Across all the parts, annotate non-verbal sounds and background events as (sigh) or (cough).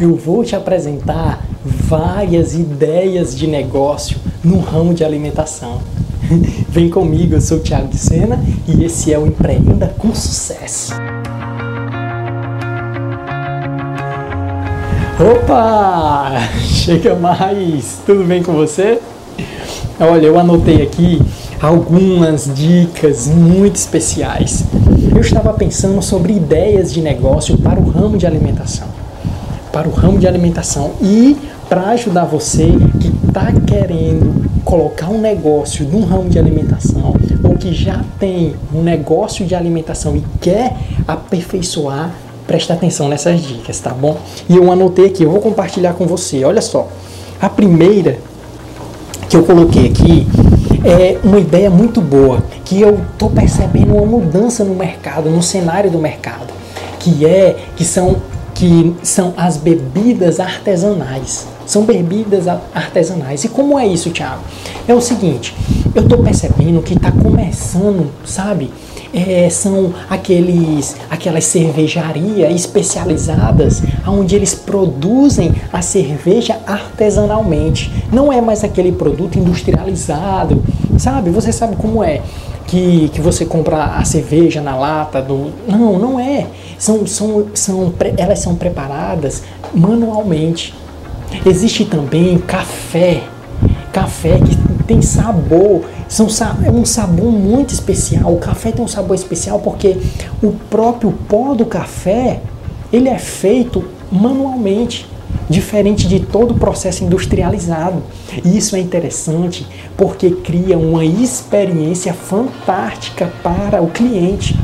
eu vou te apresentar várias ideias de negócio no ramo de alimentação. (laughs) Vem comigo, eu sou o Thiago de Sena e esse é o Empreenda com Sucesso. Opa! (laughs) Chega mais! Tudo bem com você? Olha, eu anotei aqui algumas dicas muito especiais. Eu estava pensando sobre ideias de negócio para o ramo de alimentação. Para o ramo de alimentação e para ajudar você que está querendo colocar um negócio num ramo de alimentação ou que já tem um negócio de alimentação e quer aperfeiçoar, presta atenção nessas dicas, tá bom? E eu anotei aqui, eu vou compartilhar com você. Olha só, a primeira que eu coloquei aqui é uma ideia muito boa, que eu estou percebendo uma mudança no mercado, no cenário do mercado, que é que são que são as bebidas artesanais. São bebidas artesanais. E como é isso, Thiago? É o seguinte, eu estou percebendo que está começando, sabe? É, são aqueles, aquelas cervejarias especializadas onde eles produzem a cerveja artesanalmente. Não é mais aquele produto industrializado, sabe? Você sabe como é que, que você compra a cerveja na lata do. Não, não é. São, são, são, elas são preparadas manualmente. Existe também café, café que tem sabor, são, é um sabor muito especial. O café tem um sabor especial porque o próprio pó do café ele é feito manualmente, diferente de todo o processo industrializado. E isso é interessante porque cria uma experiência fantástica para o cliente.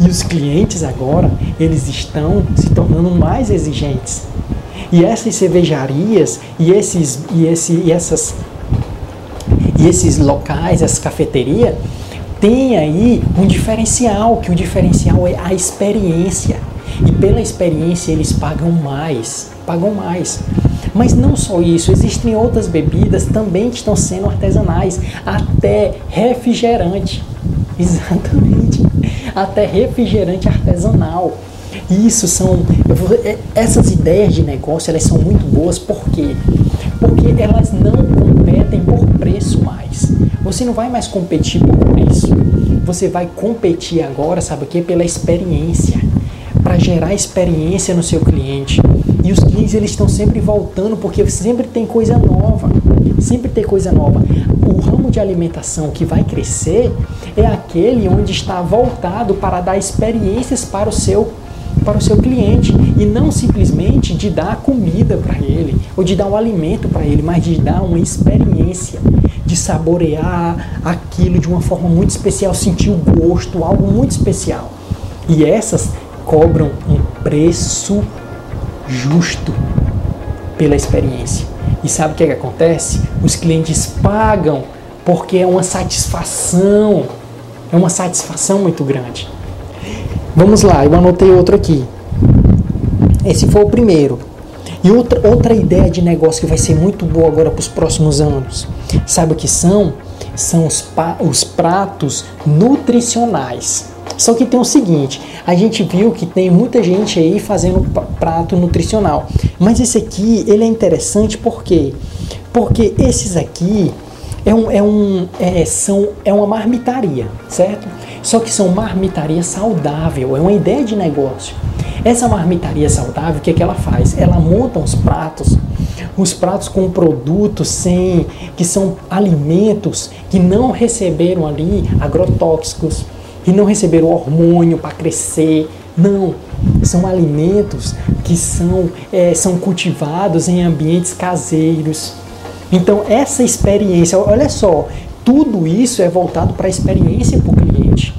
E os clientes agora, eles estão se tornando mais exigentes. E essas cervejarias e esses, e esse, e essas, e esses locais, essa cafeteria, tem aí um diferencial, que o diferencial é a experiência. E pela experiência eles pagam mais, pagam mais. Mas não só isso, existem outras bebidas também que estão sendo artesanais, até refrigerante. (laughs) Exatamente. Até refrigerante artesanal. Isso são é, essas ideias de negócio, elas são muito boas por quê? Porque elas não competem por preço mais. Você não vai mais competir por preço. Você vai competir agora, sabe o quê? Pela experiência, para gerar experiência no seu cliente. E os clientes eles estão sempre voltando porque sempre tem coisa nova. Sempre tem coisa nova. O ramo de alimentação que vai crescer é aquele onde está voltado para dar experiências para o seu para o seu cliente e não simplesmente de dar comida para ele ou de dar um alimento para ele, mas de dar uma experiência, de saborear aquilo de uma forma muito especial, sentir o gosto, algo muito especial. E essas cobram um preço justo pela experiência. E sabe o que, é que acontece? Os clientes pagam porque é uma satisfação, é uma satisfação muito grande. Vamos lá, eu anotei outro aqui. Esse foi o primeiro. E outra, outra ideia de negócio que vai ser muito boa agora para os próximos anos. Sabe o que são? São os, os pratos nutricionais. Só que tem o seguinte, a gente viu que tem muita gente aí fazendo prato nutricional. Mas esse aqui, ele é interessante por quê? Porque esses aqui é, um, é, um, é, são, é uma marmitaria, certo? Só que são marmitaria saudável, é uma ideia de negócio. Essa marmitaria saudável, o que, é que ela faz? Ela monta uns pratos, os pratos com produtos sem, que são alimentos que não receberam ali agrotóxicos, que não receberam hormônio para crescer. Não, são alimentos que são, é, são cultivados em ambientes caseiros. Então, essa experiência, olha só, tudo isso é voltado para a experiência para o cliente.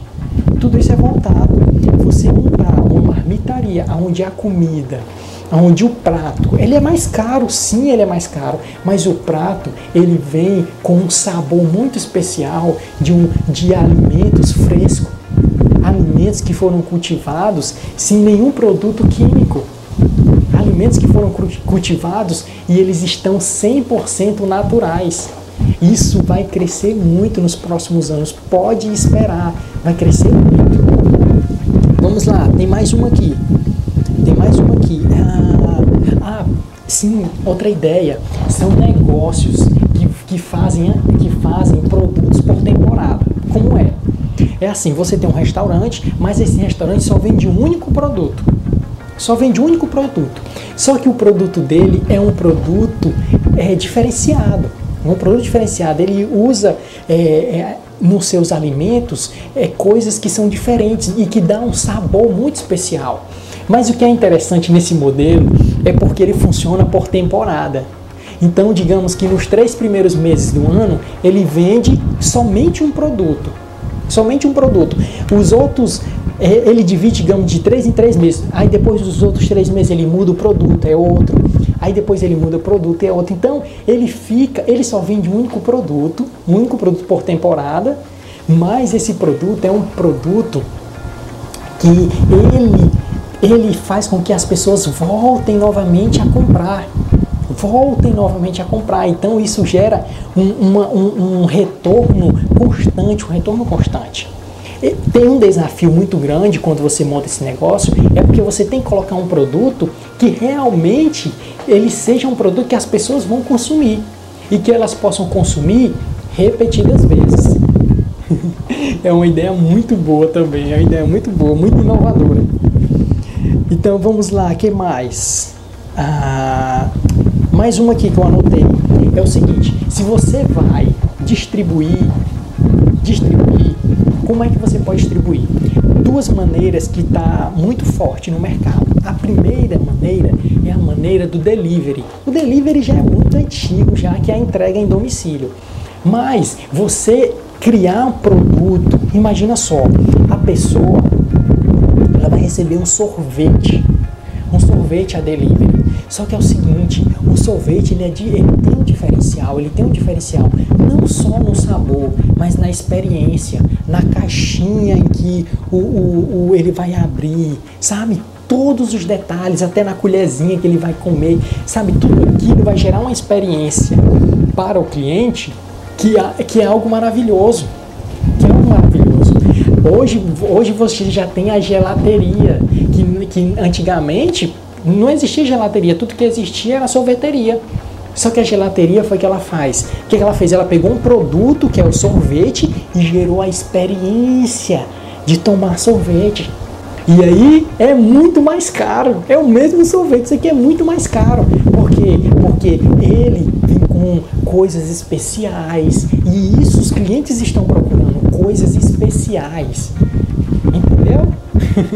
Tudo isso é voltado. Você comprar uma marmitaria onde a comida, onde o prato, ele é mais caro, sim, ele é mais caro, mas o prato, ele vem com um sabor muito especial de, um, de alimentos frescos, alimentos que foram cultivados sem nenhum produto químico alimentos que foram cultivados e eles estão 100% naturais. Isso vai crescer muito nos próximos anos. Pode esperar, vai crescer muito. Vamos lá, tem mais uma aqui. Tem mais uma aqui. Ah, Sim, outra ideia. São negócios que, que, fazem, que fazem produtos por temporada. Como é? É assim, você tem um restaurante, mas esse restaurante só vende um único produto. Só vende um único produto. Só que o produto dele é um produto é, diferenciado. Um produto diferenciado. Ele usa é, é, nos seus alimentos é, coisas que são diferentes e que dá um sabor muito especial. Mas o que é interessante nesse modelo é porque ele funciona por temporada. Então, digamos que nos três primeiros meses do ano, ele vende somente um produto. Somente um produto. Os outros, é, ele divide, digamos, de três em três meses. Aí depois dos outros três meses ele muda o produto, é outro. Aí depois ele muda o produto, é outro. Então, ele fica, ele só vende um único produto, um único produto por temporada, mas esse produto é um produto que ele ele faz com que as pessoas voltem novamente a comprar. Voltem novamente a comprar. Então isso gera um, uma, um, um retorno constante, um retorno constante. E tem um desafio muito grande quando você monta esse negócio, é porque você tem que colocar um produto que realmente ele seja um produto que as pessoas vão consumir e que elas possam consumir repetidas vezes. (laughs) é uma ideia muito boa também, é uma ideia muito boa, muito inovadora. Então vamos lá, que mais? Ah, mais uma aqui que eu anotei. É o seguinte, se você vai distribuir, distribuir, como é que você pode distribuir? Duas maneiras que está muito forte no mercado. A primeira maneira é a maneira do delivery. O delivery já é muito antigo, já que é a entrega em domicílio. Mas você criar um produto, imagina só, a pessoa receber um sorvete. Um sorvete a delivery. Só que é o seguinte, o sorvete ele, é de, ele tem um diferencial, ele tem um diferencial não só no sabor, mas na experiência, na caixinha em que o, o, o ele vai abrir, sabe? Todos os detalhes, até na colherzinha que ele vai comer, sabe? Tudo aquilo vai gerar uma experiência para o cliente que, que é algo maravilhoso. Hoje, hoje você já tem a gelateria, que, que antigamente não existia gelateria, tudo que existia era sorveteria. Só que a gelateria foi o que ela faz. O que ela fez? Ela pegou um produto, que é o sorvete, e gerou a experiência de tomar sorvete. E aí é muito mais caro. É o mesmo sorvete, isso aqui é muito mais caro. Por quê? Porque ele com coisas especiais. E isso os clientes estão procurando, coisas especiais. Entendeu?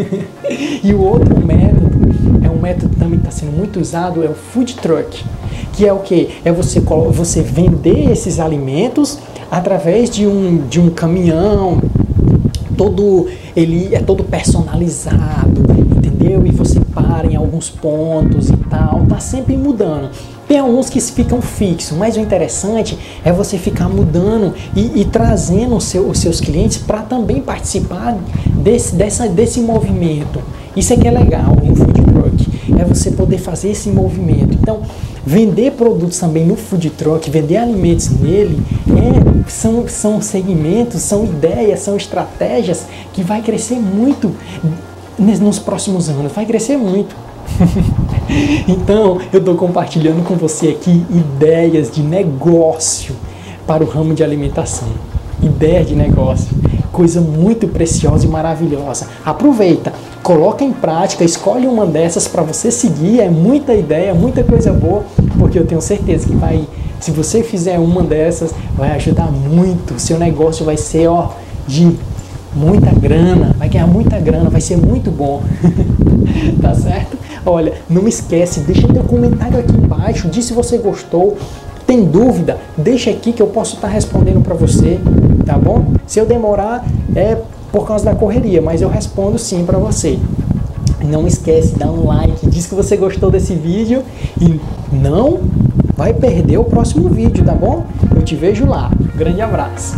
(laughs) e o outro método, é um método que também está sendo muito usado, é o food truck. Que é o que? É você, você vender esses alimentos através de um, de um caminhão, todo ele é todo personalizado, entendeu? E você para em alguns pontos e tal, tá sempre mudando. Tem alguns que ficam fixos, mas o interessante é você ficar mudando e, e trazendo seu, os seus clientes para também participar desse, dessa, desse movimento. Isso é que é legal no food truck, é você poder fazer esse movimento. Então, vender produtos também no food truck, vender alimentos nele, é, são, são segmentos, são ideias, são estratégias que vai crescer muito nos próximos anos, vai crescer muito. (laughs) então, eu estou compartilhando com você aqui ideias de negócio para o ramo de alimentação. Ideia de negócio, coisa muito preciosa e maravilhosa. Aproveita, coloca em prática, escolhe uma dessas para você seguir. É muita ideia, muita coisa boa, porque eu tenho certeza que vai, se você fizer uma dessas, vai ajudar muito. Seu negócio vai ser ó de muita grana, vai ganhar muita grana, vai ser muito bom. (laughs) tá certo? Olha, não esquece, deixa teu comentário aqui embaixo, diz se você gostou. Tem dúvida? Deixa aqui que eu posso estar tá respondendo para você, tá bom? Se eu demorar é por causa da correria, mas eu respondo sim para você. Não esquece, dá um like, diz que você gostou desse vídeo e não vai perder o próximo vídeo, tá bom? Eu te vejo lá. Grande abraço.